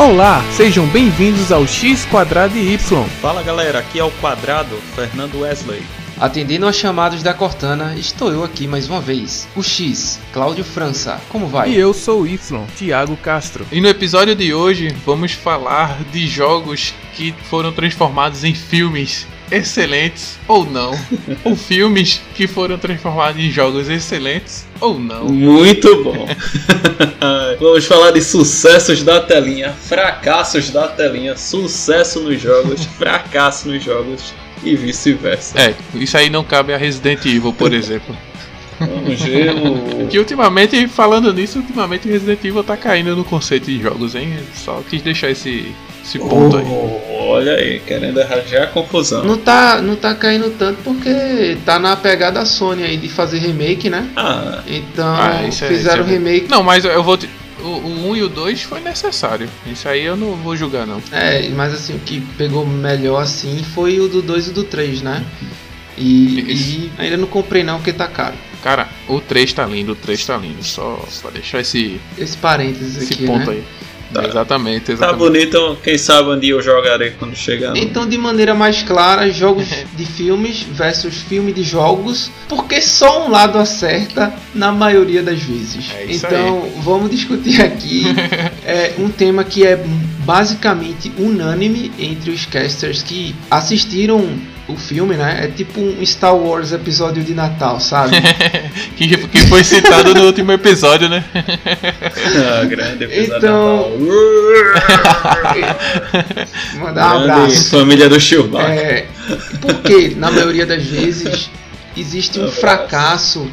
Olá, sejam bem-vindos ao X Quadrado e Y. Fala galera, aqui é o Quadrado, Fernando Wesley. Atendendo aos chamados da Cortana, estou eu aqui mais uma vez. O X, Cláudio França. Como vai? E eu sou o Y, Thiago Castro. E no episódio de hoje vamos falar de jogos que foram transformados em filmes excelentes ou não, ou filmes que foram transformados em jogos excelentes ou não. Muito bom. Vamos falar de sucessos da telinha, fracassos da telinha, sucesso nos jogos, fracasso nos jogos e vice-versa. É, isso aí não cabe a Resident Evil, por exemplo. Vamos ver o... Que ultimamente, falando nisso, ultimamente Resident Evil tá caindo no conceito de jogos, hein? Só quis deixar esse, esse ponto aí. Oh, olha aí, querendo arranjar confusão. Não tá, não tá caindo tanto porque tá na pegada Sony aí de fazer remake, né? Ah, Então Ah, isso é- fizeram isso é- remake. Não, mas eu vou. te- O, o 1 e o 2 foi necessário. Isso aí eu não vou julgar, não. É, mas assim, o que pegou melhor assim foi o do 2 e o do 3, né? E, e ainda não comprei não porque tá caro. Cara, o 3 tá lindo, o 3 tá lindo. Só pra deixar esse, Esse parênteses esse aqui, ponto né? aí. Tá. Exatamente, tá exatamente. bonito, quem sabe um dia eu jogarei quando chegar. no- Então, de maneira mais clara, jogos de filmes versus filme de jogos, porque só um lado acerta na maioria das vezes. É isso então, vamos discutir aqui é, um tema que é basicamente unânime entre os casters que assistiram o filme, né? É tipo um Star Wars episódio de Natal, sabe? que, que foi citado no último episódio, né? Ah, grande episódio Então-. Mandar um Grande abraço. Família do Chewbacca. É, porque, na maioria das vezes, existe um fracasso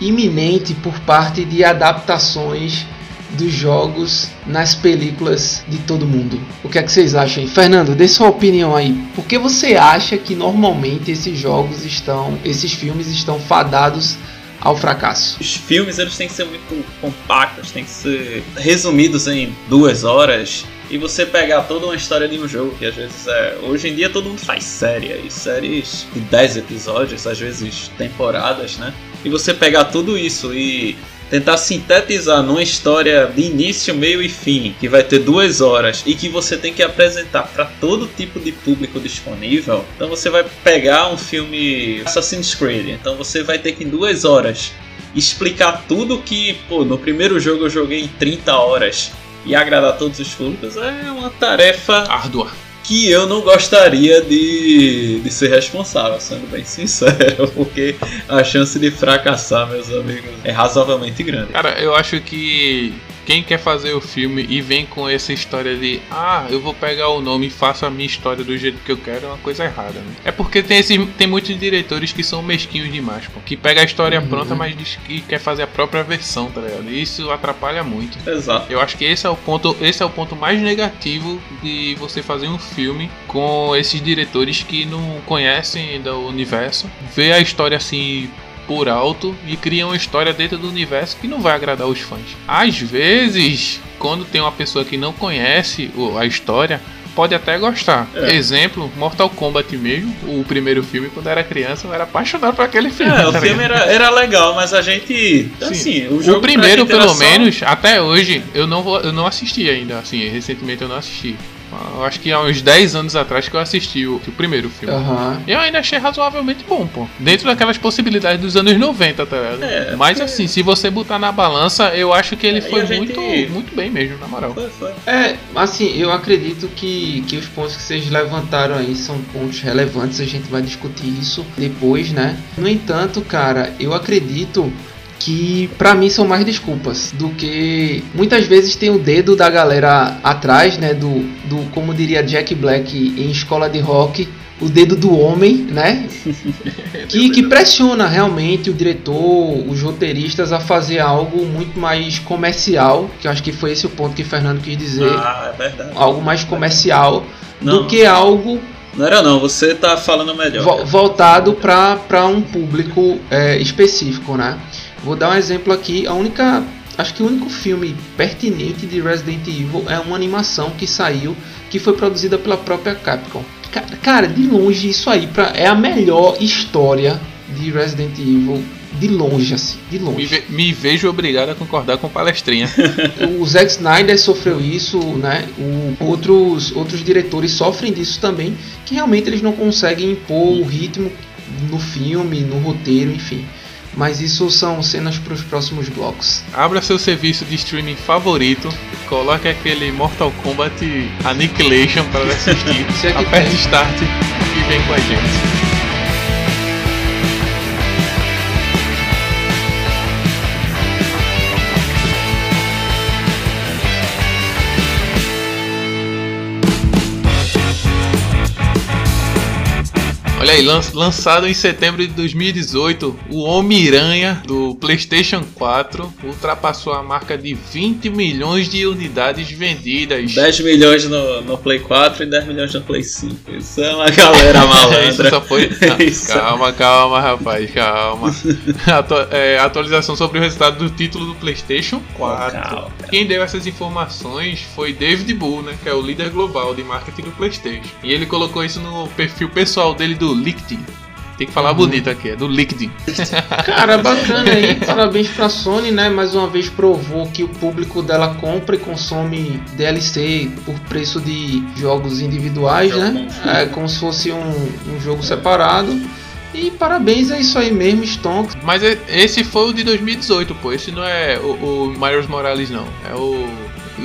iminente por parte de adaptações dos jogos nas películas de todo mundo. O que é que vocês acham? aí? Fernando, dê sua opinião aí. Por que você acha que normalmente esses jogos estão, esses filmes estão fadados ao fracasso? Os filmes eles têm que ser muito compactos, têm que ser resumidos em duas horas. E você pegar toda uma história de um jogo, que às vezes é. Hoje em dia todo mundo faz série, e séries de 10 episódios, às vezes temporadas, né? E você pegar tudo isso e tentar sintetizar numa história de início, meio e fim, que vai ter duas horas e que você tem que apresentar para todo tipo de público disponível. Então você vai pegar um filme Assassin's Creed, então você vai ter que em duas horas explicar tudo que, pô, no primeiro jogo eu joguei em 30 horas e agradar todos os públicos é uma tarefa Árdua. Que eu não gostaria de, de ser responsável, sendo bem sincero, porque a chance de fracassar, meus amigos, é razoavelmente grande. Cara, eu acho que quem quer fazer o filme e vem com essa história de ah, eu vou pegar o nome e faço a minha história do jeito que eu quero é uma coisa errada, né? É porque tem, esse, tem muitos diretores que são mesquinhos demais, pô. Que pega a história Uhum. pronta, mas diz que quer fazer a própria versão, tá ligado? E isso atrapalha muito. Exato. Eu acho que esse é o ponto, esse é o ponto mais negativo de você fazer um filme com esses diretores que não conhecem ainda o universo, vê a história assim por alto e cria uma história dentro do universo que não vai agradar os fãs. Às vezes, quando tem uma pessoa que não conhece a história, pode até gostar. É. Exemplo, Mortal Kombat mesmo, o primeiro filme, quando eu era criança, eu era apaixonado por aquele filme. É, o tá filme era, era legal, mas a gente. Sim. Assim, o O primeiro, pelo menos, até hoje, eu não, vou, eu não assisti ainda. Assim, recentemente eu não assisti. Eu acho que há uns 10 anos atrás que eu assisti o, o primeiro filme. Aham. Eu ainda achei razoavelmente bom, pô. Dentro daquelas possibilidades dos anos 90, tá ligado? É, Mas assim, se você botar na balança, eu acho que ele É, foi gente- muito, muito bem mesmo, na moral. Foi, foi. É, assim, eu acredito que, que os pontos que vocês levantaram aí são pontos relevantes, a gente vai discutir isso depois, né? No entanto, cara, eu acredito que pra mim são mais desculpas do que muitas vezes tem o dedo da galera atrás, né, do, do como diria Jack Black em Escola de Rock, o dedo do homem, né? que, que pressiona realmente o diretor, os roteiristas a fazer algo muito mais comercial, que eu acho que foi esse o ponto que o Fernando quis dizer, Ah, é verdade. algo mais comercial Não, do que algo não era não, você tá falando melhor. vo- voltado para um público é, específico, né? Vou dar um exemplo aqui, a única acho que o único filme pertinente de Resident Evil é uma animação que saiu, que foi produzida pela própria Capcom. Ca- Cara, de longe isso aí pra, é a melhor história de Resident Evil de longe, assim, de Me, longe. ve- me vejo obrigado a concordar com o palestrinha. o Zack Snyder sofreu isso, né? O, outros, outros diretores sofrem disso também, que realmente eles não conseguem impor o ritmo no filme, no roteiro, enfim. Mas isso são cenas para os próximos blocos. Abra seu serviço de streaming favorito, coloque aquele Mortal Kombat Annihilation para assistir. É Aperte. Start e vem com a gente. Olha aí, lan- lançado em setembro de 2018, o Homem-Aranha do PlayStation 4 ultrapassou a marca de 20 milhões de unidades vendidas. 10 milhões no, no Play 4 e 10 milhões no Play 5. Isso é uma galera É, isso malandra. só foi. Isso. Calma, calma, rapaz, calma. Atua- é, atualização sobre o resultado do título do PlayStation 4. Calma. Quem deu essas informações foi David Bull, né, que é o líder global de marketing do PlayStation. E ele colocou isso no perfil pessoal dele do LinkedIn. Tem que falar Uhum. bonito aqui, é do LinkedIn. Cara, bacana aí, parabéns pra Sony, né? Mais uma vez provou que o público dela compra e consome DLC por preço de jogos individuais, né? É como se fosse um, um jogo separado. E parabéns, é isso aí mesmo, Stonks. Mas e- esse foi o de 2018, pô. Esse não é o, o Miles Morales, não. É o,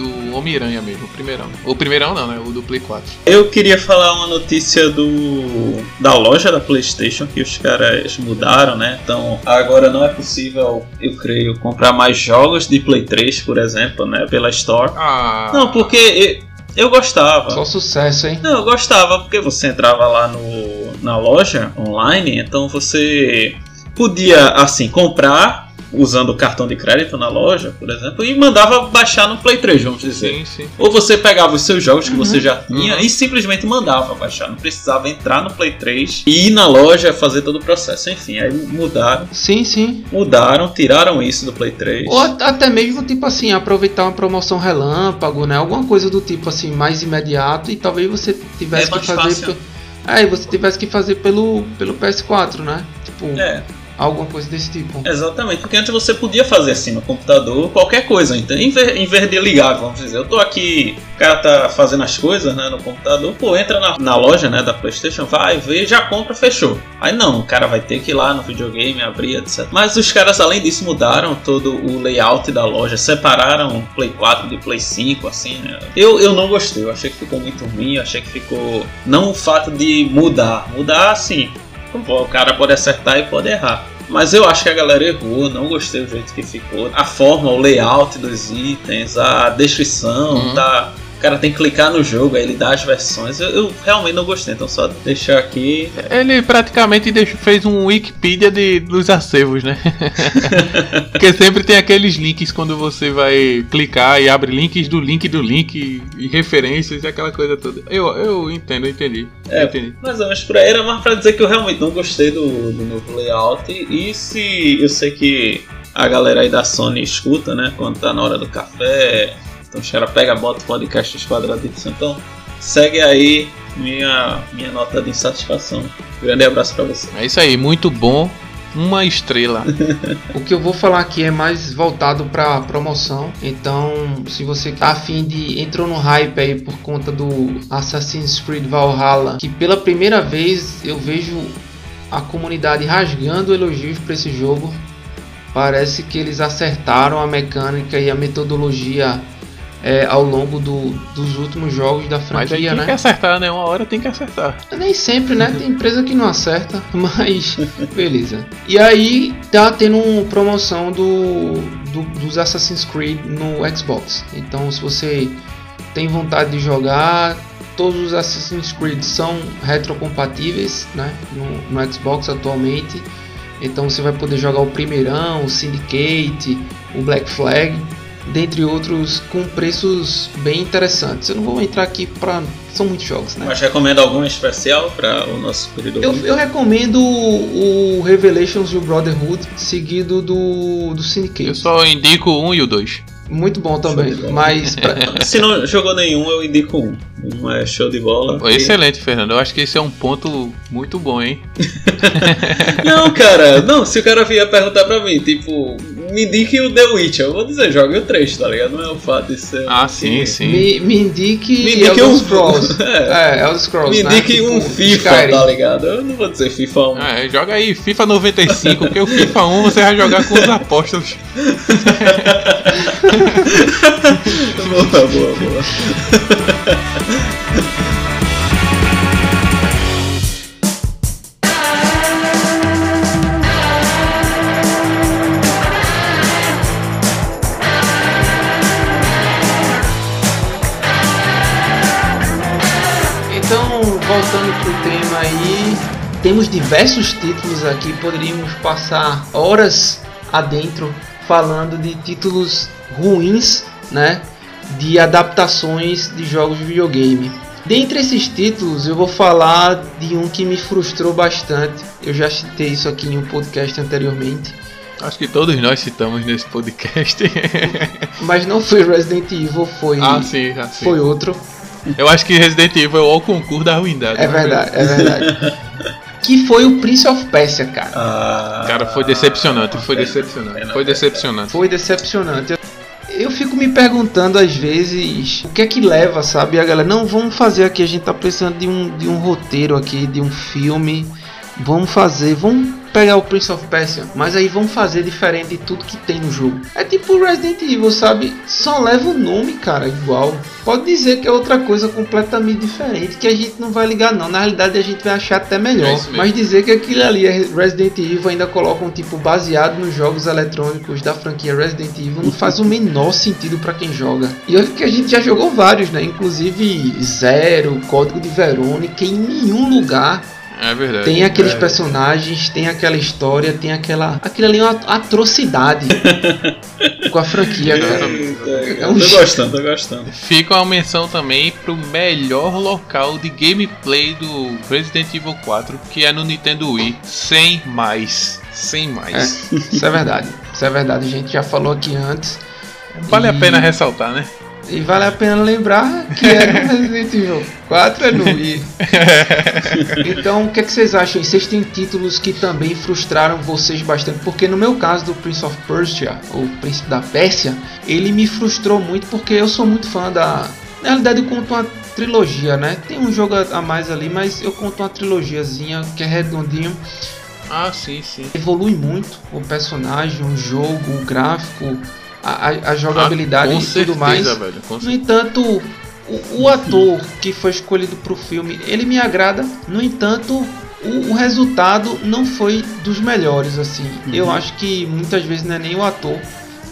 o Homem-Aranha mesmo, o primeirão. O primeirão não, né? O do Play 4. Eu queria falar uma notícia do da loja da PlayStation que os caras mudaram, né? Então agora não é possível, eu creio, comprar mais jogos de Play 3, por exemplo, né? Pela Store. Ah. Não, porque eu, eu gostava. Só sucesso, hein? Não, eu gostava porque você entrava lá no, na loja online, então você podia assim comprar usando o cartão de crédito na loja, por exemplo, e mandava baixar no Play 3, vamos dizer. Sim, sim. Ou você pegava os seus jogos que você já tinha Uhum. e simplesmente mandava baixar. Não precisava entrar no Play 3 e ir na loja fazer todo o processo. Enfim, aí mudaram. Sim, sim. Mudaram, tiraram isso do Play 3. Ou at- até mesmo, tipo assim, aproveitar uma promoção relâmpago, né? Alguma coisa do tipo assim, mais imediato e talvez você tivesse É que fazer. fácil. pe- É, você tivesse que fazer pelo, pelo PS4, né? Tipo, É, alguma coisa desse tipo. exatamente. Porque antes você podia fazer assim no computador qualquer coisa. Então, em vez, em vez de ligar, vamos dizer, eu tô aqui, o cara tá fazendo as coisas né, no computador, pô, entra na, na loja né, da PlayStation, vai, vê, já compra, fechou. Aí não, o cara vai ter que ir lá no videogame, abrir, etc. Mas os caras, além disso, mudaram todo o layout da loja, separaram Play 4 de Play 5, assim, né? Eu, eu não gostei, eu achei que ficou muito ruim, eu achei que ficou. Não o fato de mudar, mudar assim. O cara pode acertar e pode errar. Mas eu acho que a galera errou, não gostei do jeito que ficou. A forma, o layout dos itens, a descrição, Uhum. tá. O cara tem que clicar no jogo, aí ele dá as versões. Eu, eu realmente não gostei, então só deixar aqui. Ele praticamente deixou- fez um Wikipedia de, dos acervos, né? Porque sempre tem aqueles links quando você vai clicar e abre links do link do link e, referências e aquela coisa toda. Eu, eu entendo, eu entendi. É. Eu entendi. Mais ou menos por aí, era mais pra dizer que eu realmente não gostei do, do novo layout. E se eu sei que a galera aí da Sony escuta, né? Quando tá na hora do café. Então os caras pegam, bota podcast dos quadraditos. Então segue aí minha, minha nota de insatisfação. Grande abraço pra você. É isso aí, muito bom. Uma estrela. O que eu vou falar aqui é mais voltado para promoção. Então, se você tá afim de entrou no hype aí por conta do Assassin's Creed Valhalla, que pela primeira vez eu vejo a comunidade rasgando elogios para esse jogo. Parece que eles acertaram a mecânica e a metodologia é, ao longo do- dos últimos jogos da Mas aí franquia, tem né? que acertar, né? Uma hora tem que acertar. Nem sempre, né? Tem empresa que não acerta, mas beleza. E aí tá tendo uma promoção do, do- dos Assassin's Creed no Xbox. Então se você tem vontade de jogar, todos os Assassin's Creed são retrocompatíveis, né? No, no Xbox atualmente. Então você vai poder jogar o primeirão, o Syndicate, o Black Flag, dentre outros, com preços bem interessantes. Eu não vou entrar aqui para são muitos jogos, né? Mas recomenda algum especial para o nosso querido Eu, eu recomendo o Revelations e o Brotherhood, seguido do, do Syndicate. Eu só indico o um e o dois. Muito bom também. Mas. pra- Se não jogou nenhum, eu indico um. Um é show de bola. Pô, Excelente, Fernando. Eu acho que esse é um ponto muito bom, hein? Não, cara, não, se o cara vier perguntar pra mim, tipo, me indique o The Witcher, eu vou dizer, joga o 3, tá ligado? Não é o fato de ser. Ah, sim, sim. me, me indique. Me indique Elder um- Scrolls. É. É, Elder Scrolls. Me né? indique Tipo, um FIFA, Skyrim. tá ligado? Eu não vou dizer FIFA 1. É, joga aí FIFA 95, porque o FIFA 1 você vai jogar com os apóstolos. Boa, boa, boa. Então, voltando pro tema aí, temos diversos títulos aqui, poderíamos passar horas adentro falando de títulos ruins, né? De adaptações de jogos de videogame. Dentre esses títulos, eu vou falar de um que me frustrou bastante. Eu já citei isso aqui em um podcast anteriormente. Acho que todos nós citamos nesse podcast. Mas não foi Resident Evil, foi, ah, sim, ah, sim. foi outro. Eu acho que Resident Evil é o concurso da ruindade. É verdade, é verdade. que foi o Prince of Persia, cara. Ah, Cara, foi decepcionante, foi decepcionante. Foi decepcionante. Foi decepcionante. Eu fico me perguntando às vezes o que é que leva, sabe? A galera, não, vamos fazer aqui, a gente tá precisando de um, de um roteiro aqui, de um filme. Vamos fazer, vamos pegar o Prince of Persia, mas aí vamos fazer diferente de tudo que tem no jogo. É tipo Resident Evil, sabe? Só leva o nome, cara, igual. Pode dizer que é outra coisa completamente diferente, que a gente não vai ligar não. Na realidade a gente vai achar até É melhor. mesmo. mas dizer que aquilo ali é Resident Evil ainda coloca um tipo baseado nos jogos eletrônicos da franquia Resident Evil não faz o menor sentido pra quem joga. E olha que a gente já jogou vários, né? Inclusive Zero, Código de Verônica, em nenhum lugar É verdade. tem aqueles É. personagens, tem aquela história, tem aquela. Aquilo ali é uma atrocidade com a franquia, cara. É um tô gostando, tô gostando. Fica uma menção também pro melhor local de gameplay do Resident Evil 4, que é no Nintendo Wii. Sem mais. Sem mais. Isso é verdade. Isso é verdade, a gente já falou aqui antes. Vale a E- pena ressaltar, né? E vale a pena lembrar que é no Resident Evil 4 é no Wii. Então, o que, é que vocês acham? Vocês têm títulos que também frustraram vocês bastante? Porque no meu caso do Prince of Persia, ou Príncipe da Pérsia, ele me frustrou muito porque eu sou muito fã da. Na realidade, eu conto uma trilogia, né? Tem um jogo a mais ali, mas eu conto uma trilogiazinha que é redondinho. Ah, sim, sim. Evolui muito o personagem, o jogo, o gráfico, a, a- jogabilidade Ah, com e certeza, tudo mais. velho. Com No entanto, o, o ator que foi escolhido para o filme, ele me agrada. No entanto, o, o resultado não foi dos melhores. Assim, eu acho que muitas vezes não é nem o ator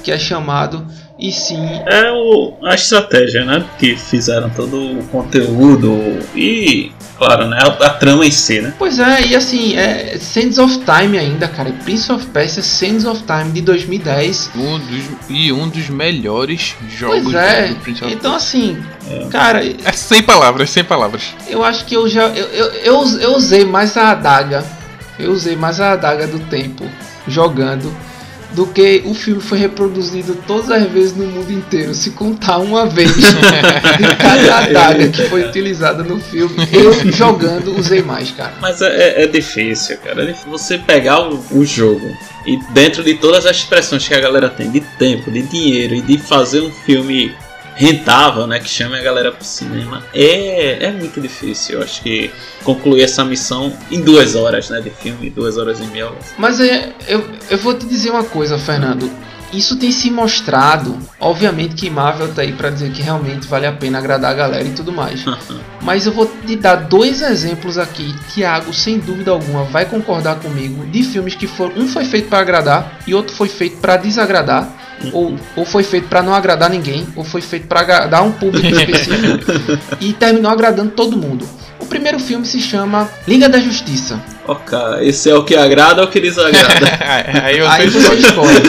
que é chamado, e sim É o, a estratégia, né? Que fizeram todo o conteúdo e, claro, né? A, a trama em si, né? Pois é, e assim, é Sands of Time ainda, cara. Prince of Persia Sands of Time de 2010. Um dos, e um dos melhores jogos Pois é, do Prince of então assim, cara, É sem palavras, sem palavras. eu acho que eu já. Eu, eu, eu, eu usei mais a adaga. Eu usei mais a adaga do tempo jogando do que o filme foi reproduzido todas as vezes no mundo inteiro. Se contar uma vez de cada adaga que foi utilizada no filme, eu jogando usei mais, cara. Mas é, é- é difícil, cara. É difícil você pegar o, o jogo e dentro de todas as expressões que a galera tem de tempo, de dinheiro e de fazer um filme rentável, né, que chame a galera pro cinema, é, é muito difícil. Eu acho que concluir essa missão em duas horas, né, de filme, duas horas e meia. Mas é, eu, eu vou te dizer uma coisa, Fernando. Isso tem se mostrado. Obviamente que Marvel tá aí pra dizer que realmente vale a pena agradar a galera e tudo mais. Mas eu vou te dar dois exemplos aqui. Tiago, sem dúvida alguma, vai concordar comigo. De filmes que foram. Um foi feito para agradar e outro foi feito para desagradar. Ou, ou foi feito para não agradar ninguém. Ou foi feito para agradar um público específico. e terminou agradando todo mundo. O primeiro filme se chama Liga da Justiça. Ok, esse é o que agrada ou o que desagrada? Aí eu Aí você escolhe.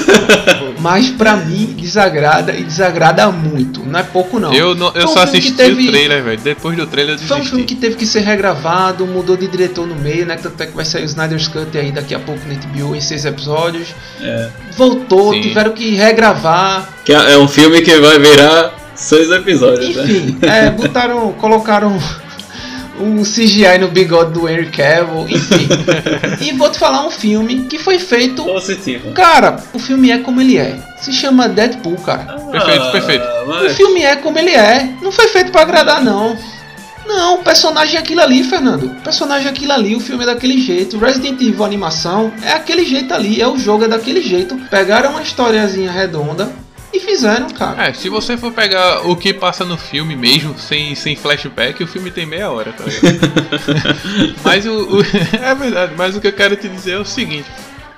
Mas pra mim, desagrada e desagrada muito. Não é pouco, não. Eu, não, eu um só assisti teve- o trailer, velho. Depois do trailer eu Foi um filme desisti. que teve que ser regravado, mudou de diretor no meio, né? Tanto é que vai sair o Snyder's Cut aí daqui a pouco na HBO em seis episódios. É. Voltou, Sim. tiveram que regravar. Que é é um filme que vai virar seis episódios, né? Enfim, é, botaram, colocaram um CGI no bigode do Henry Cavill, enfim. e vou te falar um filme que foi feito. Positivo. Cara, o filme é como ele é. Se chama Deadpool, cara. Perfeito, perfeito. Ah, O mas- filme é como ele é. Não foi feito pra agradar, não. Não, o personagem é aquilo ali, Fernando. O personagem é aquilo ali, o filme é daquele jeito. Resident Evil a animação é aquele jeito ali, é o jogo é daquele jeito. Pegaram uma historiazinha redonda e fizeram, cara. É, se você for pegar o que passa no filme mesmo, sem, sem flashback, o filme tem meia hora, tá ligado? mas o, o- É verdade, mas o que eu quero te dizer é o seguinte.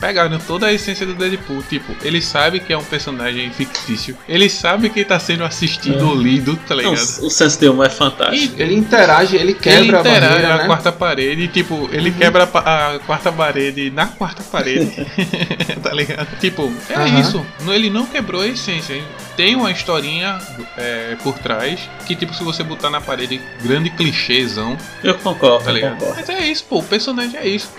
Pegaram toda a essência do Deadpool, tipo, ele sabe que é um personagem fictício, ele sabe que tá sendo assistido ou lido, tá Não, ligado? o senso de humor é fantástico. Ele interage, ele ele quebra a interage barreira, a né? quarta parede, tipo, ele quebra a, a quarta parede na quarta parede, tá ligado? Tipo, é Aham. isso. Não- Ele não quebrou a essência. hein? Tem uma historinha é, por trás que, tipo, se você botar na parede, grande clichêzão, Eu concordo, tá ligado? concordo. Mas é isso, pô, o personagem é isso.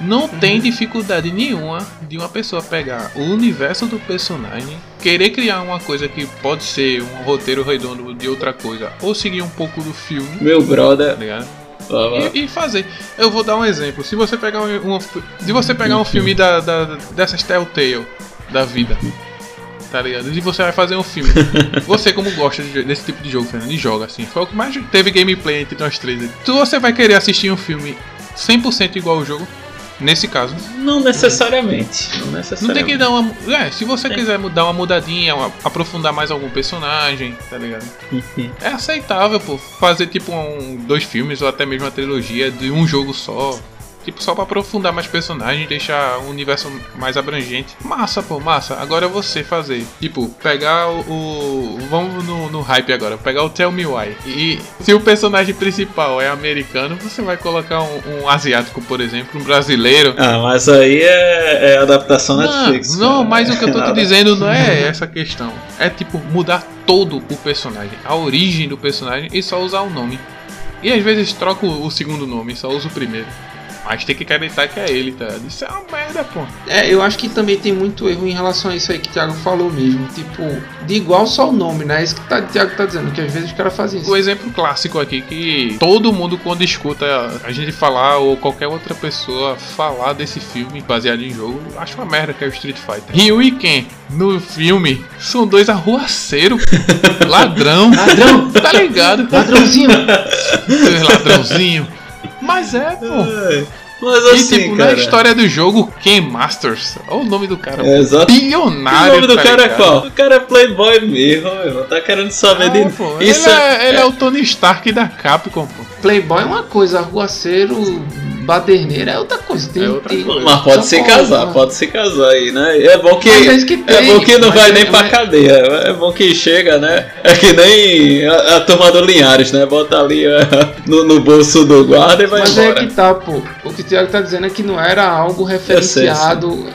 Não tem dificuldade nenhuma de uma pessoa pegar o universo do personagem, querer criar uma coisa que pode ser um roteiro redondo de outra coisa, ou seguir um pouco do filme, Meu brother. tá. E, e fazer. Eu vou dar um exemplo. Se você pegar um, um- se você pegar um filme da, da, dessas Telltale da vida, tá ligado? E você vai fazer um filme. Você como gosta de- desse tipo de jogo, Fernando, e joga assim. Foi o que mais teve gameplay entre nós três. Se você vai querer assistir um filme 100% igual ao jogo, nesse caso, Não necessariamente. Não não necessariamente. tem que dar uma. É, se você Tem. quiser dar uma mudadinha, uma- aprofundar mais algum personagem, tá ligado? É aceitável, pô, fazer tipo um, dois filmes ou até mesmo uma trilogia de um jogo só. Tipo, só pra aprofundar mais personagens, deixar o universo mais abrangente. Massa, pô, massa. Agora é você fazer. Tipo, pegar o. o- vamos no, no hype agora. Pegar o Tell Me Why. E se o personagem principal é americano, você vai colocar um, um asiático, por exemplo, um brasileiro. Ah, mas aí é, é adaptação Netflix. Não, não, cara. mas o que eu tô te dizendo não é essa questão. É tipo mudar todo o personagem, a origem do personagem e só usar o nome. E às vezes troca o segundo nome, só usa o primeiro. Mas tem que acreditar que é ele, tá? Isso é uma merda, pô. É, eu acho que também tem muito erro em relação a isso aí que o Thiago falou mesmo. Tipo, de igual só o nome, né? É Isso que tá, o Thiago tá dizendo, que às vezes os caras fazem isso. O exemplo clássico aqui que todo mundo quando escuta a gente falar ou qualquer outra pessoa falar desse filme baseado em jogo, acha uma merda que é o Street Fighter. Ryu e Ken no filme são dois arruaceiros, ladrão, Ladrão! tá ligado? Ladrãozinho! Dois ladrãozinho. Mas é, pô. Ai, Mas E assim, tipo, cara. na história do jogo, Ken Masters. Olha o nome do cara. É, exato. O Bilionário. nome do tá cara é ligado? qual? O cara é playboy mesmo, meu. Tá querendo saber Ah, de. pô, Isso ele, é, ele é o Tony Stark da Capcom, pô. Playboy é uma coisa, arruaceiro, baderneiro é outra coisa. Tem, É outra tem- coisa. Mas pode se casar, né? pode se casar aí, né? É bom que. Mas é que É tem, bom que não mas vai é- nem pra mas- cadeia. É bom que chega, né? É que nem a, a turma do Linhares, né? Bota ali é, no, no bolso do guarda e vai Mas é embora. que tá, pô. O que o Thiago tá dizendo é que não era algo referenciado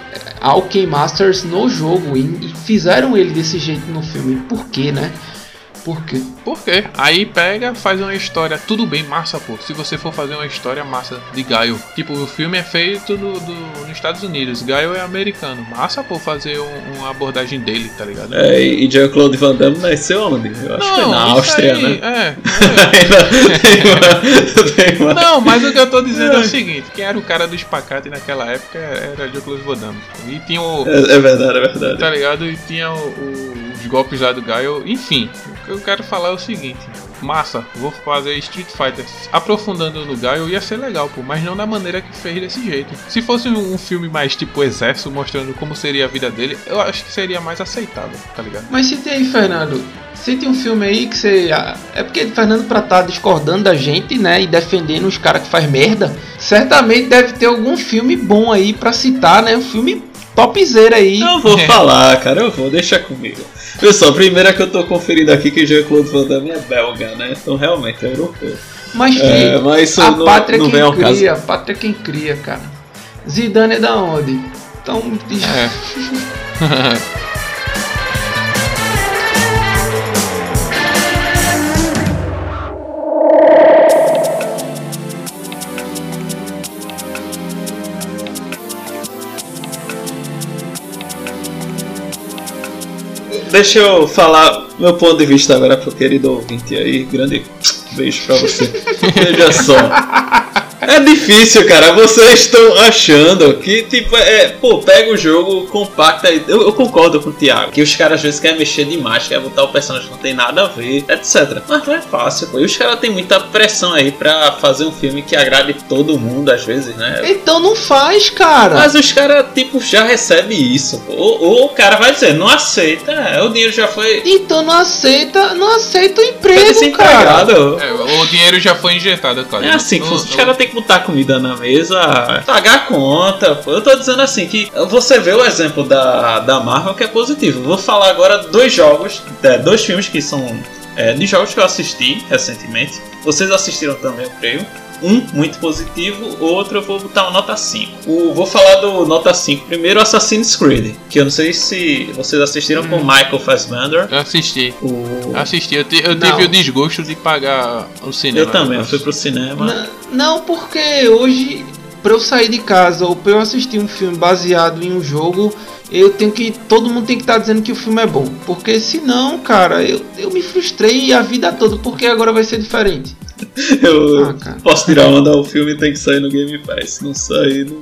ao Ken Masters no jogo. E, e fizeram ele desse jeito no filme. Por quê, né? Por quê? Por quê? Aí pega, faz uma história, tudo bem, massa, pô. Se você for fazer uma história massa de Gaio. Tipo, o filme é feito no, do- nos Estados Unidos, Gaio é americano. Massa, pô, fazer um- uma abordagem dele, tá ligado? É, e Jean-Claude Van Damme nasceu onde? Eu acho que foi na Áustria, aí, né? É. Uma- uma- Não, mas o que eu tô dizendo é o seguinte: quem era o cara do espacate naquela época era Jean-Claude Van Damme. E tinha o. É, é verdade, é verdade. Tá ligado? E tinha o- o- os golpes lá do Gaio. Enfim, que eu quero falar o seguinte: massa, vou fazer Street Fighter aprofundando no Gaio ia ser legal, pô, mas não da maneira que fez desse jeito. Se fosse um, filme mais tipo Exército, mostrando como seria a vida dele, eu acho que seria mais aceitável, tá ligado? Mas se tem aí, Fernando. Tem um filme aí que você. ah, É porque Fernando pra tá discordando da gente, né? E defendendo os caras que faz merda. Certamente deve ter algum filme bom aí pra citar, né? Um filme topzera aí. Eu vou falar, cara, eu vou, deixa comigo. Pessoal, primeiro é que eu tô conferindo aqui que Jean-Claude Van Damme é belga, né? Então realmente é europeu. Mas, É, mas a não, pátria não quem cria, a pátria quem cria, cara. Zidane é da onde? Então, É. Deixa eu falar meu ponto de vista agora pro querido ouvinte aí. Grande beijo pra você. Veja só. É difícil, cara. Vocês estão achando que, tipo, é. Pô, pega o jogo, compacta. Eu, eu concordo com o Thiago. Que os caras às vezes querem mexer demais, querem botar o personagem que não tem nada a ver, etc. Mas não é fácil, pô. E os caras têm muita pressão aí pra fazer um filme que agrade todo mundo, às vezes, né? então não faz, cara. Mas os caras, tipo, já recebem isso. pô. Ou, ou o cara vai dizer, não aceita, é, o dinheiro já foi. Então não aceita, não aceita o emprego, cara. desempregado. É, o dinheiro já foi injetado, cara. É assim que Não- funciona. Os caras têm botar comida na mesa, pagar a conta. pô. Eu tô dizendo assim que você vê o exemplo da, da Marvel que é positivo. Vou falar agora dois jogos, é, dois filmes que são é, de jogos que eu assisti recentemente. Vocês assistiram também, eu creio. Um muito positivo, o outro eu vou botar uma nota 5. O, vou falar do nota 5 primeiro, Assassin's Creed, que eu não sei se vocês assistiram com Michael Fassbender. Eu assisti. O... Assisti. Eu, ti- eu Não. tive o desgosto de pagar o cinema. Eu também, eu fui pro cinema. N- Não, porque hoje, pra eu sair de casa ou pra eu assistir um filme baseado em um jogo, eu tenho que. Todo mundo tem que estar dizendo que o filme é bom. Porque senão, cara, eu, eu me frustrei a vida toda, porque agora vai ser diferente. Eu Ah, posso tirar onda, o filme tem que sair no Game Pass. Se não sair, não.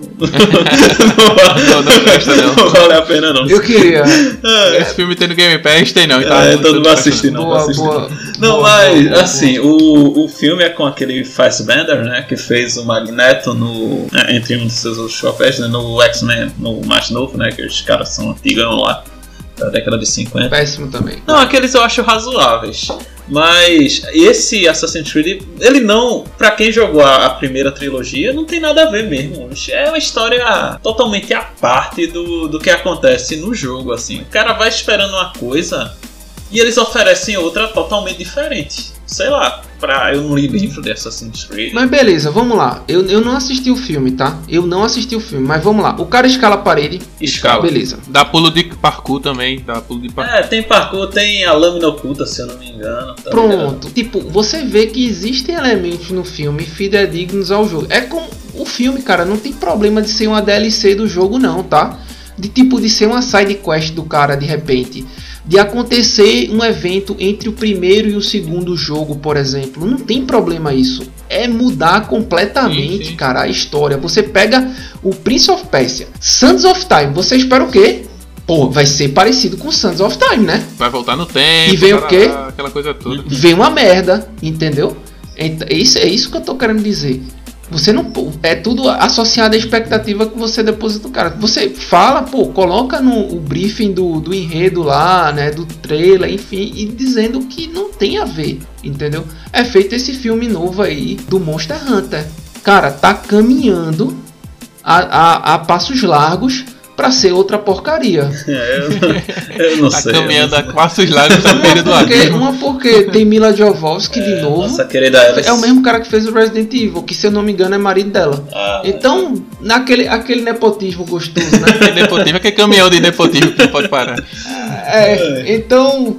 Não, não presta, não. Não vale a pena, não. Eu queria. É, Esse filme tem no Game Pass, tem não. é, então não vou assistir, não. vou boa, assistir. boa. Não, boa, mas, boa, boa, assim, o, o filme é com aquele Fassbender, né? Que fez o Magneto no. é, Entre um dos seus outros papéis, né? No X-Men, no mais novo, né? Que os caras são antigão lá, da década de 50. Péssimo também. Não, aqueles eu acho razoáveis. Mas esse Assassin's Creed, ele não. Pra quem jogou a, a primeira trilogia, não tem nada a ver mesmo. É uma história totalmente à parte do, do que acontece no jogo, assim. O cara vai esperando uma coisa e eles oferecem outra totalmente diferente. Sei lá, pra, eu não li livro de Assassin's Creed. Mas beleza, vamos lá. Eu, eu não assisti o filme, tá? Eu não assisti o filme, mas vamos lá. O cara escala a parede. Escala. Beleza. Dá pulo de parkour também. Dá pulo de parkour. É, tem parkour, tem a lâmina oculta, se eu não me engano. tá ligado? Pronto. Tipo, você vê que existem elementos no filme fidedignos ao jogo. É como o filme, cara, não tem problema de ser uma DLC do jogo, não, tá? De tipo, de ser uma side quest do cara de repente. De acontecer um evento entre o primeiro e o segundo jogo, por exemplo. Não tem problema isso. É mudar completamente, Sim, sim. cara, a história. Você pega o Prince of Persia, Sands of Time, você espera o quê? Pô, vai ser parecido com Sands of Time, né? Vai voltar no tempo. E vem o quê? Aquela coisa toda. vem uma merda, entendeu? Ent- É isso, é isso que eu tô querendo dizer. Você não. É tudo associado à expectativa que você deposita no cara. Você fala, pô, coloca no o briefing do, do enredo lá, né? Do trailer, enfim, e dizendo que não tem a ver, entendeu? É feito esse filme novo aí do Monster Hunter. Cara, tá caminhando a, a, a passos largos pra ser outra porcaria. É, eu, não- eu não Tá sei. não caminhando a passos largos à beira do Uma porque, abismo. uma porque tem Mila Jovovski de novo. Nossa querida Alice. É o mesmo cara que fez o Resident Evil, que se eu não me engano é marido dela. Ah, Então, naquele aquele nepotismo gostoso, né? Que nepotismo, que caminhão de nepotismo que não pode parar. É, então,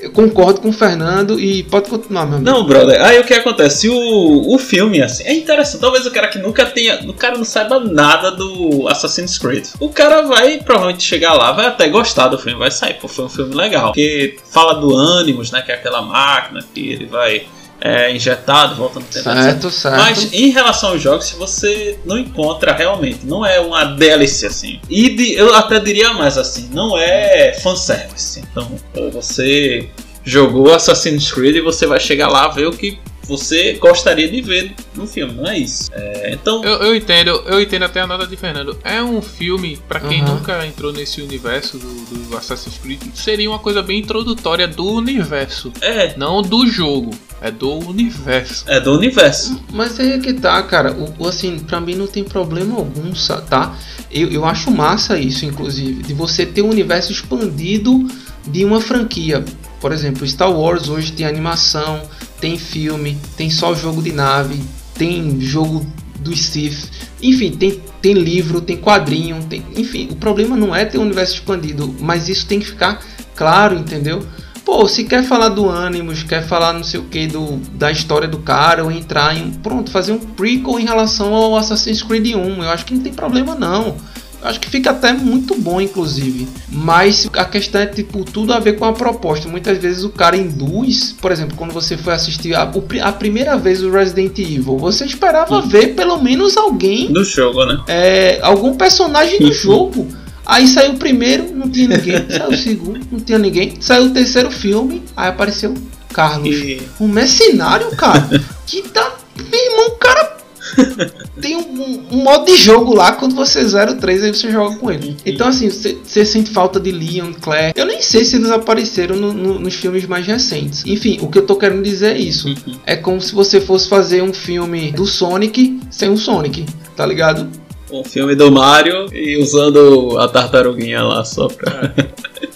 eu concordo com o Fernando e pode continuar, meu amigo. Não, brother. Aí o que acontece? O, o filme, assim, é interessante. Talvez o cara que nunca tenha. O cara não saiba nada do Assassin's Creed. O cara vai provavelmente chegar lá, vai até gostar do filme, vai sair. Pô, foi um filme legal. Porque fala do Animus, né? Que é aquela máquina que ele vai é, injetado, volta no tempo. etc. certo, certo. Mas em relação aos jogos, se você não encontra realmente, não é uma DLC assim. E de- eu até diria mais assim, não é fanservice. Então, você jogou Assassin's Creed e você vai chegar lá ver o que você gostaria de ver no filme, não é isso. É, então, Eu, eu entendo, eu entendo até a nota de Fernando. É um filme, pra quem nunca entrou nesse universo do, do Assassin's Creed, seria uma coisa bem introdutória do universo. é, Não do jogo, é do universo. é do universo. Mas aí é que tá, cara. O, o, assim, pra mim não tem problema algum, tá? Eu, eu acho massa isso, inclusive, de você ter um universo expandido de uma franquia. Por exemplo, Star Wars hoje tem animação, tem filme, tem só jogo de nave, tem jogo dos Sith, enfim, tem, tem livro, tem quadrinho, tem, enfim, o problema não é ter um universo expandido, mas isso tem que ficar claro, entendeu? Pô, se quer falar do Animus, quer falar não sei o que do, da história do cara, ou entrar em. Pronto, fazer um prequel em relação ao Assassin's Creed 1. Eu acho que não tem problema não. Acho que fica até muito bom, inclusive. Mas a questão é, tipo, tudo a ver com a proposta. Muitas vezes o cara induz, por exemplo, quando você foi assistir a, a primeira vez o Resident Evil, você esperava uhum. ver pelo menos alguém. Do jogo, né? É, algum personagem do jogo. Aí saiu o primeiro, não tinha ninguém. Saiu o segundo, não tinha ninguém. Saiu o terceiro filme, aí apareceu Carlos. E... Um mercenário, cara. que tá. Meu irmão, o cara. tem um, um, modo de jogo lá quando você zera o 3 aí você joga com ele. Então assim, você sente falta de Leon, Claire. Eu nem sei se eles apareceram no, no, nos filmes mais recentes. Enfim, o que eu tô querendo dizer é isso. É como se você fosse fazer um filme do Sonic sem o Sonic, tá ligado? um filme do Mario e usando a tartaruguinha lá só pra.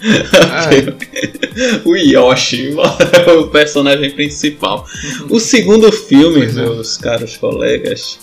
É. o Yoshi, o personagem principal. O segundo filme, pois é. meus é. caros colegas,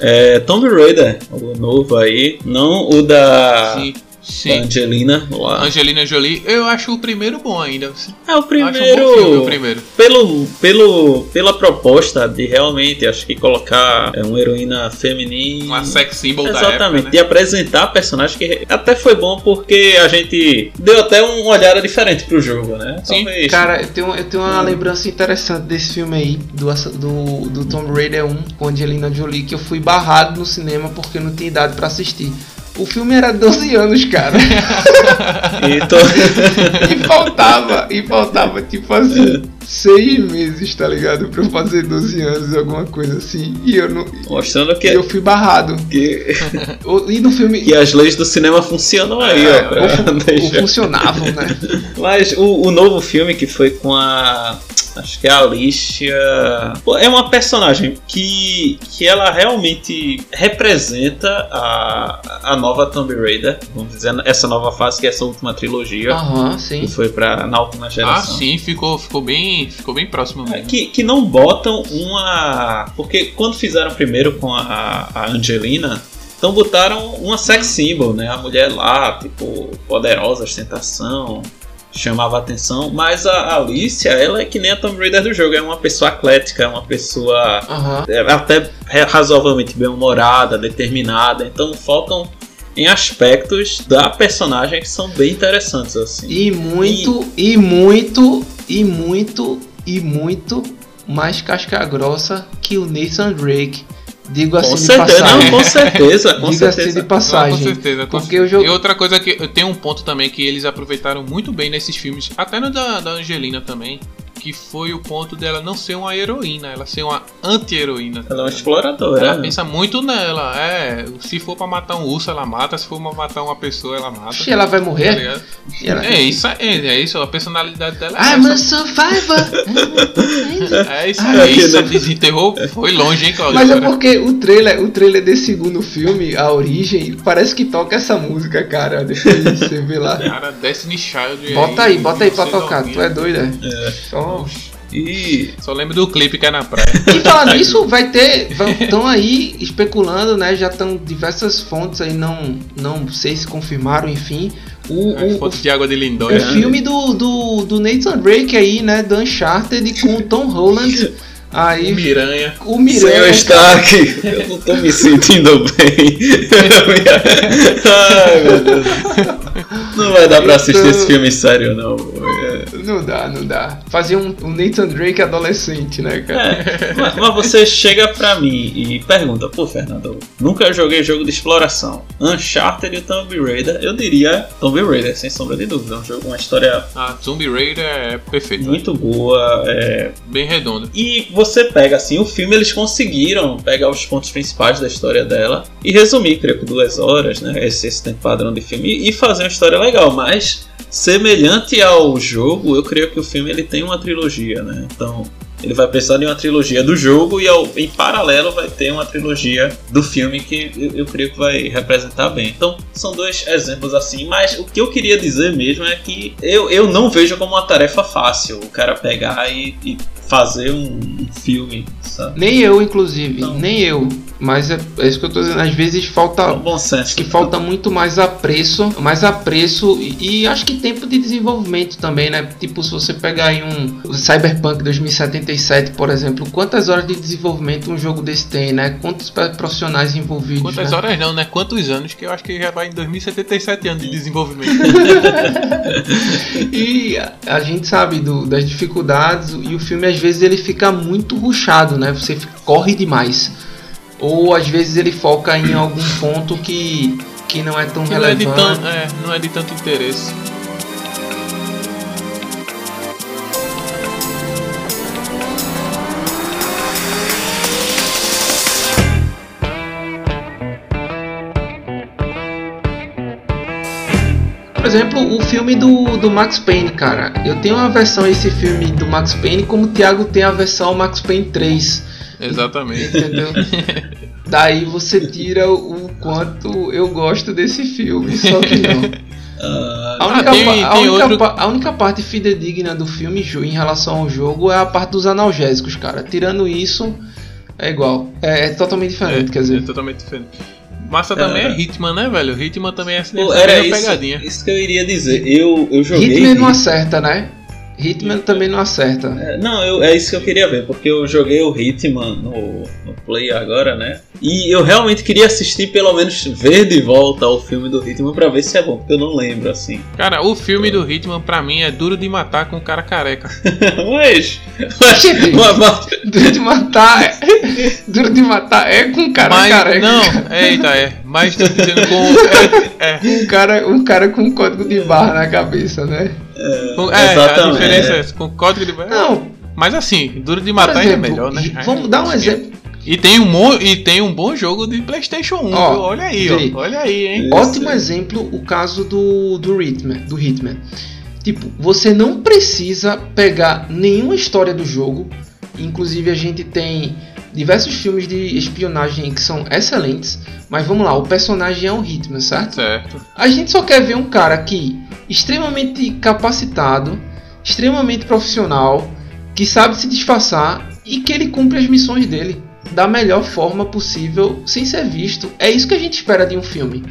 é Tomb Raider, o novo aí, não o da. Sim. Sim. Angelina lá. Angelina Jolie, eu acho o primeiro bom ainda. É o primeiro. Um filme, o primeiro. Pelo, pelo, pela proposta de realmente, acho que colocar é, uma heroína feminina. Uma sex symbol Exatamente. da época, né? De apresentar a personagem que até foi bom porque a gente deu até uma olhada diferente pro jogo, né? Sim. Talvez. Cara, eu tenho, eu tenho uma hum. lembrança interessante desse filme aí, do, do, do Tomb Raider 1 com Angelina Jolie, que eu fui barrado no cinema porque eu não tinha idade para assistir. O filme era 12 anos, cara. e, tô... e faltava, e faltava, tipo assim, seis meses, tá ligado? Pra eu fazer 12 anos, alguma coisa assim. E eu não. Mostrando que. Eu fui barrado. Que... E no filme. Que as leis do cinema funcionam aí, é, ó. Ou, ou funcionavam, né? Mas o, o novo filme que foi com a acho que é a Alicia. É uma personagem que, que ela realmente representa a, a nova Tomb Raider, vamos dizer, essa nova fase que é essa última trilogia. Aham, sim. Que foi pra, na última geração. Ah, sim, ficou, ficou, bem, ficou bem próximo mesmo. É, que, que não botam uma. Porque quando fizeram primeiro com a, a Angelina, então botaram uma sex symbol, né? A mulher lá, tipo, poderosa, ostentação, chamava atenção, mas a Alicia, ela é que nem a Tomb Raider do jogo, é uma pessoa atlética, é uma pessoa uhum. até razoavelmente bem-humorada, determinada, então faltam em aspectos da personagem que são bem interessantes assim. E muito, e, e muito, e muito, e muito mais casca grossa que o Nathan Drake. Digo assim com certeza, passagem. Não, com certeza, com Digo certeza. assim de passagem. Não, com certeza. Com porque certeza. Eu... E outra coisa que tem um ponto também que eles aproveitaram muito bem nesses filmes, até no da, da Angelina também, que foi o ponto dela não ser uma heroína, ela ser uma anti-heroína. Ela é uma exploradora. Ela pensa muito nela. É, se for pra matar um urso, ela mata. Se for pra matar uma pessoa, ela mata. E ela vai morrer? Tá ela... É, isso, é, é isso, a personalidade dela é I'm a survivor! é isso aí, isso desenterrou foi longe, hein, Claudio? Mas é porque o trailer, o trailer desse segundo filme, A Origem, parece que toca essa música, cara. Depois você vê lá. Cara, Destiny Child. Bota aí, bota aí pra tocar. Tu é doido, é? É. Só e só lembro do clipe que é na praia. E falando nisso, vai ter. Estão aí especulando, né? Já estão diversas fontes aí, não, não sei se confirmaram, enfim. O, o, fonte de água de Lindóia. O né? filme do, do, do Nathan Drake aí, né? Do Uncharted com o Tom Holland. Aí, o Miranha. O Miranha. Senhor Stark, eu não tô me sentindo bem. Ai, meu Deus. Não vai dar pra assistir esse filme sério, não. Não dá, não dá. Fazer um, um Nathan Drake adolescente, né, cara? É, mas, mas, você chega pra mim e pergunta, pô, Fernando, nunca joguei jogo de exploração. Uncharted e Tomb Raider, eu diria Tomb Raider, sem sombra de dúvida. É um jogo, uma história. Ah, Tomb Raider é perfeito. Muito né? boa. É... Bem redonda. E você pega, assim, o filme eles conseguiram pegar os pontos principais da história dela e resumir, creio que duas horas, né? Esse, esse tempo padrão de filme, e fazer uma história legal, mas semelhante ao jogo, eu creio que o filme ele tem uma trilogia, né? Então, ele vai precisar de uma trilogia do jogo e ao, em paralelo vai ter uma trilogia do filme que eu, eu, creio que vai representar bem. Então, são dois exemplos assim, mas o que eu queria dizer mesmo é que eu, eu não vejo como uma tarefa fácil o cara pegar e, e fazer um filme, sabe? Nem eu, inclusive, Não. nem eu. Mas é, é isso que eu tô dizendo. Às vezes falta. É um bom senso. Acho que falta muito mais apreço, mais apreço e, e acho que tempo de desenvolvimento também, né? Tipo, se você pegar aí um Cyberpunk 2077, por exemplo, quantas horas de desenvolvimento um jogo desse tem, né? Quantos profissionais envolvidos? Quantas né? horas não, né? Quantos anos? Que eu acho que já vai em 2077 anos de desenvolvimento. E a, a gente sabe do- das dificuldades e o filme às vezes ele fica muito ruchado, né? Você corre demais. Ou às vezes ele foca em algum ponto que, que não é tão Que não é, de relevante. tan- é, não é de tanto interesse. Por exemplo, o filme do, do Max Payne, cara. Eu tenho uma versão esse filme do Max Payne, como o Thiago tem a versão Max Payne 3. Exatamente. Entendeu? Daí você tira o quanto eu gosto desse filme, só que não. Ah, A única, tem- pa- a tem única outro- a única parte fidedigna do filme em relação ao jogo é a parte dos analgésicos, cara. Tirando isso, é igual. É, é totalmente diferente, quer É dizer. totalmente diferente. Massa também é, É. Hitman, né, velho? Hitman também é essa era isso, pegadinha. isso que eu iria dizer. Eu, eu joguei. Hitman não acerta, né? Hitman também não acerta. É, Não, eu- é isso que eu queria ver, porque eu joguei o Hitman no, no Play agora, né? E eu realmente queria assistir, pelo menos ver de volta ao filme do Hitman pra ver se é bom, porque eu não lembro assim. Cara, o filme do Hitman pra mim é duro de matar com o cara careca. mas. Mas- mas- Duro de matar é. Duro de matar é com cara Mas careca. não, eita, é. Mas tô dizendo com. É, é, Um cara, um cara com um código de barra na cabeça, né? É, a Exatamente. diferença é essa, com código de. Não, Mas assim, duro de matar ainda é exemplo, melhor, né? e- vamos dar um exemplo. E tem um, mo- e tem um bom jogo de PlayStation 1. Ó, viu? olha aí, vê. ó, olha aí, hein? Isso. Ótimo exemplo o caso do, do Hitman, do Hitman. Tipo, você não precisa pegar nenhuma história do jogo. Inclusive a gente tem diversos filmes de espionagem que são excelentes. Mas vamos lá, o personagem é um Hitman, certo? Certo. A gente só quer ver um cara aqui extremamente capacitado, extremamente profissional, que sabe se disfarçar e que ele cumpre as missões dele da melhor forma possível, sem ser visto. É isso que a gente espera de um filme.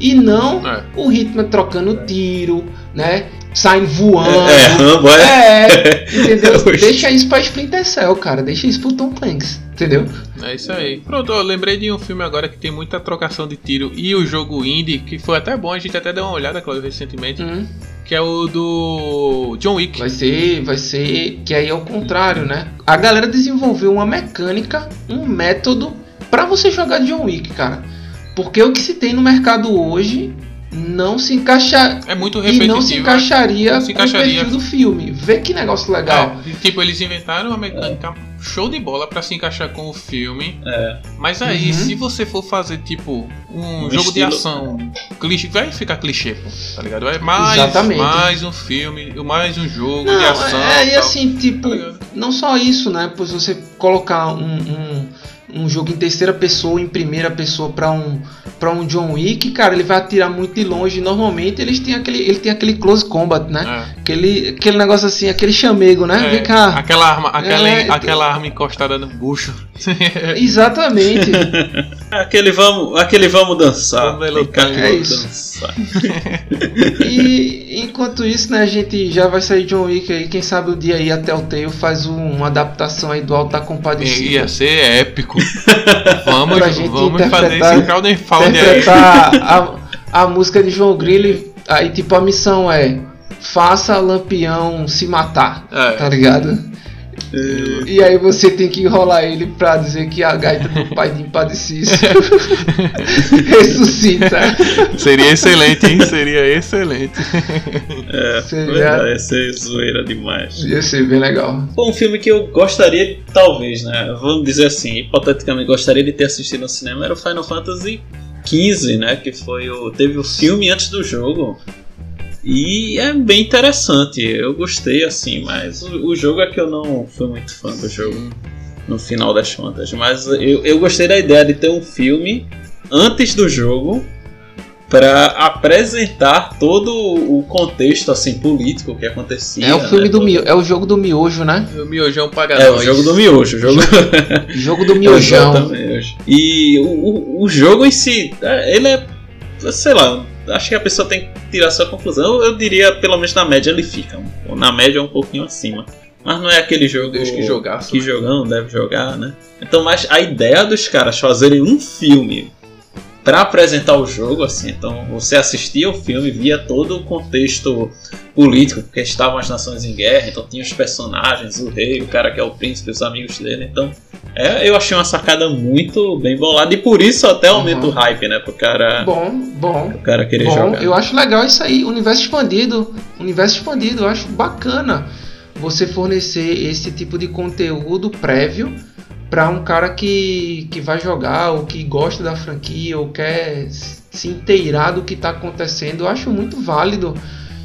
E não É. o Hitman trocando tiro, né? Saindo voando. É, Rambo, é. É, entendeu? Deixa isso pra Splinter Cell, cara. Deixa isso pro Tom Clancy, entendeu? É isso aí. Pronto, eu lembrei de um filme agora que tem muita trocação de tiro e o jogo indie, que foi até bom, a gente até deu uma olhada, Claudio, recentemente, Hum, que é o do John Wick. vai ser, vai ser que aí é o contrário, né? A galera desenvolveu uma mecânica, um método pra você jogar John Wick, cara. Porque o que se tem no mercado hoje não se encaixa É muito e repetitivo. não se encaixaria, Não se com o encaixaria. perfil do filme. Vê que negócio legal. É, tipo, eles inventaram uma mecânica show de bola pra se encaixar com o filme. É. Mas aí, Uhum. se você for fazer, tipo, um, Um jogo de estilo- ação, clichê, vai ficar clichê, pô, tá ligado? É mais, Exatamente. mais um filme, mais um jogo de Não, ação. é, e tal. assim, tipo, Tá não só isso, né? Pois você colocar um, um, um jogo em terceira pessoa, em primeira pessoa pra um para um John Wick, cara, ele vai atirar muito de longe. Normalmente eles têm aquele, ele tem aquele close combat, né? É. Aquele, aquele negócio assim, aquele chamego, né? É, Vem cá. Aquela arma, aquela, É, aquela arma encostada no bucho. Exatamente. Aquele vamos, aquele vamos dançar. Vamos É isso. dançar. e enquanto isso, né, a gente já vai sair John Wick aí. Quem sabe o dia aí a Telltale faz um- uma adaptação aí do Alto da Compadecida. Ia ser épico. Vamos, vamos fazer esse aí. interpretar a, a música de João Grilo. e- Aí, tipo, a missão é: faça Lampião se matar, É. tá ligado? E aí você tem que enrolar ele pra dizer que a gaita do pai de Impadecício ressuscita. Seria excelente, hein? Seria excelente. É, Seria- verdade, ia ser zoeira demais. Ia ser bem legal. Foi um filme que eu gostaria, talvez, né? Vamos dizer assim, hipoteticamente gostaria de ter assistido no cinema, era o Final Fantasy XV, né? Que foi o. Teve o filme antes do jogo. E é bem interessante, eu gostei assim, mas o, o jogo é que eu não fui muito fã do jogo no final das contas. Mas eu, eu gostei da ideia de ter um filme antes do jogo para apresentar todo o contexto assim político que acontecia. É o filme né? do miojo, é o jogo do miojo, né? O miojão paga É nós. o jogo do miojo, o jogo Jogo do miojão. Exatamente. E o, o, o jogo em si, é, ele é, sei lá, acho que a pessoa tem que tirar sua conclusão. Eu diria, pelo menos na média ele fica, na média um pouquinho acima. Mas não é aquele jogo Deus que jogaço, que né? jogão deve jogar, né? Então, mas a ideia dos caras fazerem um filme para apresentar o jogo, assim, então você assistia o filme, via todo o contexto político, porque estavam as nações em guerra, então tinha os personagens, o rei, o cara que é o príncipe, os amigos dele, então é, eu achei uma sacada muito bem bolada e por isso até aumenta Uhum. o hype, né, pro cara, Bom, bom. pro cara querer Bom, jogar. eu acho legal isso aí, universo expandido. Universo expandido, eu acho bacana você fornecer esse tipo de conteúdo prévio para um cara que, que vai jogar ou que gosta da franquia ou quer se inteirar do que está acontecendo. Eu acho muito válido.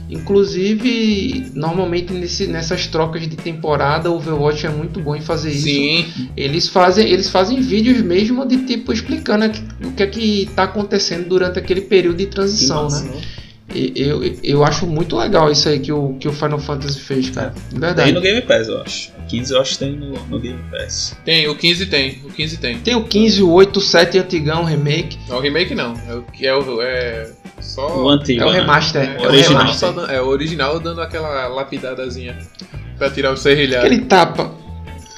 Inclusive, normalmente nesse, nessas trocas de temporada, o Overwatch é muito bom em fazer isso. Sim, Eles fazem, eles fazem vídeos mesmo de tipo explicando o que é que está acontecendo durante aquele período de transição, né? E- Eu, eu acho muito legal isso aí que o, que o Final Fantasy fez, cara. Tem verdade. no Game Pass, eu acho. O 15 eu acho que tem no, no Game Pass. tem, o 15 tem, o 15 tem. Tem o 15, o 8, o 7 antigão, remake. É o remake não, é o que é o é só O antigo, É o né? remaster. é, É, o original. remaster. só dan- é o original dando aquela lapidadazinha pra tirar o serrilhado. Aquele tapa.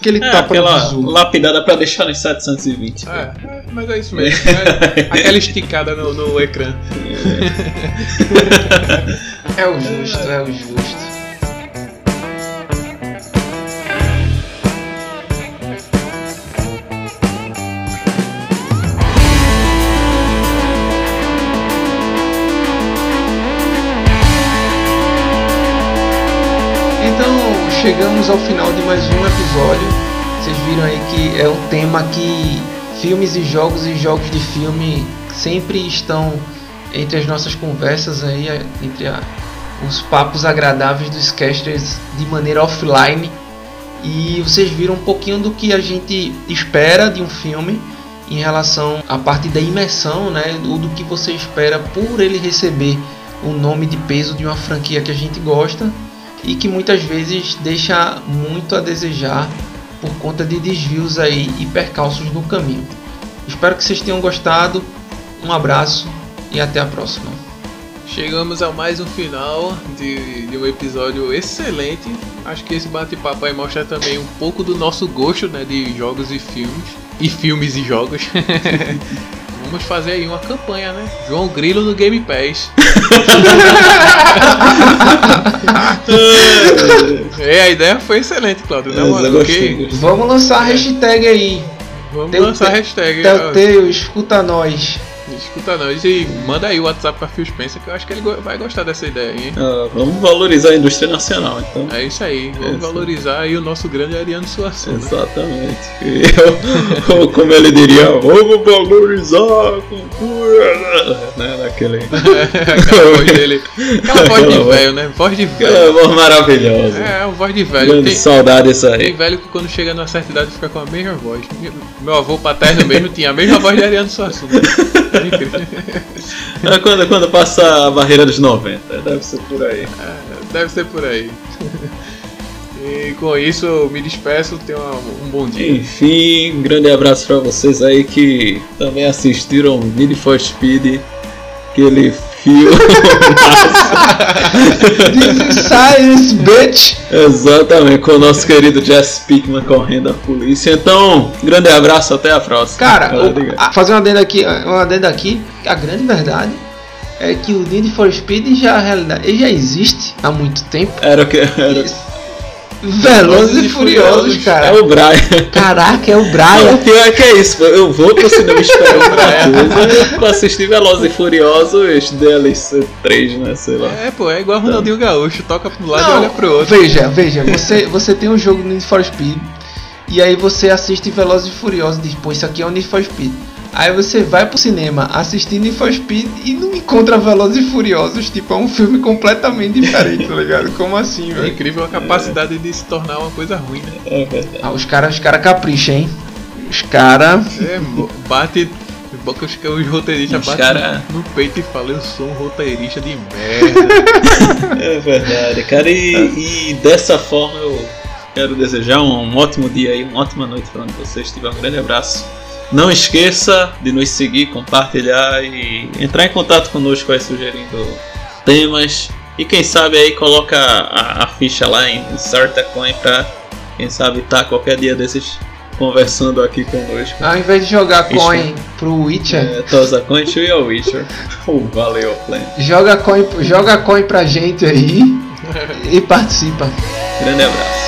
Aquele É, tapa no aquela lapidada pra deixar nos 720. É, é, mas é isso mesmo. é aquela esticada no, no ecrã. É o justo, é o justo. Chegamos ao final de mais um episódio. Vocês viram aí que é um tema que filmes e jogos e jogos de filme sempre estão entre as nossas conversas aí, entre a- os papos agradáveis dos casters de maneira offline. E vocês viram um pouquinho do que a gente espera de um filme em relação à parte da imersão, né? Ou do que você espera por ele receber o nome de peso de uma franquia que a gente gosta e que muitas vezes deixa muito a desejar por conta de desvios aí e percalços no caminho. Espero que vocês tenham gostado. Um abraço e até a próxima. Chegamos a mais um final de, de um episódio excelente. Acho que esse bate-papo aí mostra também um pouco do nosso gosto né, de jogos e filmes. E filmes e jogos. Vamos fazer aí uma campanha, né? João Grilo no Game Pass. é, a ideia foi excelente, Claudio. Né, Porque. Vamos lançar a hashtag aí. Vamos Teu- lançar a hashtag. Telltale, escuta nós. Escuta nós e manda aí o WhatsApp pra Phil Spencer que eu acho que ele vai gostar dessa ideia, hein? Ah, vamos valorizar a indústria nacional, então. É isso aí, vamos Isso. valorizar aí o nosso grande Ariano Suassuna. Exatamente. Eu- como ele diria, vamos valorizar a cultura. Né, naquele. Aquela voz dele. Aquela voz de Aquela voz. velho, né? Voz de velho. Aquela voz maravilhosa. É, é uma voz de velho. Tem, saudade isso tem aí. velho que quando chega numa certa idade fica com a mesma voz. Meu avô paterno mesmo tinha a mesma voz de Ariano Suassuna. É. É quando, quando passa a barreira dos 90, deve ser por aí. Deve ser por aí. E com isso eu me despeço, tenha um bom dia. Enfim, um grande abraço pra vocês aí que também assistiram Need for Speed, aquele fio. Science, bitch! Exatamente, com o nosso querido Jess Pickman correndo a polícia. Então, grande abraço, até a próxima. Cara, o- fazer uma adendo aqui, uma adendo aqui, a grande verdade é que o Need for Speed já, ele já existe há muito tempo. Era o que. Era... Velozes e Furiosos, É cara. o Brian. Caraca, é o Brian. o pior é que é isso, eu vou pro cinema esperar outra coisa pra assistir Velozes e Furiosos DLC 3, né? Sei lá. É, pô, é igual o Ronaldinho Gaúcho, toca pro lado Não, e olha pro outro. Veja, veja, você, você tem um jogo no Need for Speed e aí você assiste Velozes e Furiosos e diz, pô, isso aqui é o Need for Speed. Aí você vai pro cinema assistir Need for Speed e não encontra Velozes e Furiosos, tipo, é um filme completamente diferente, tá ligado? Como assim, É velho? incrível a capacidade de se tornar uma coisa ruim, né? É verdade. Ah, os caras os cara capricham, hein? Os caras. É, bate, bom que os, que os roteiristas Os batem cara- no, peito e falam, eu sou um roteirista de merda. É verdade, cara. E, e dessa forma eu quero desejar um, um ótimo dia aí, uma ótima noite para onde você estiver. Um grande abraço. Não esqueça de nos seguir, compartilhar e entrar em contato conosco aí sugerindo temas. E quem sabe aí coloca a, a ficha lá em Insert a Coin pra quem sabe tá qualquer dia desses conversando aqui conosco. Ao invés de jogar Isso. coin pro Witcher, É, Tosa Coin e o Witcher. Oh, valeu, Plan. joga coin, joga coin pra gente aí e participa. Grande abraço.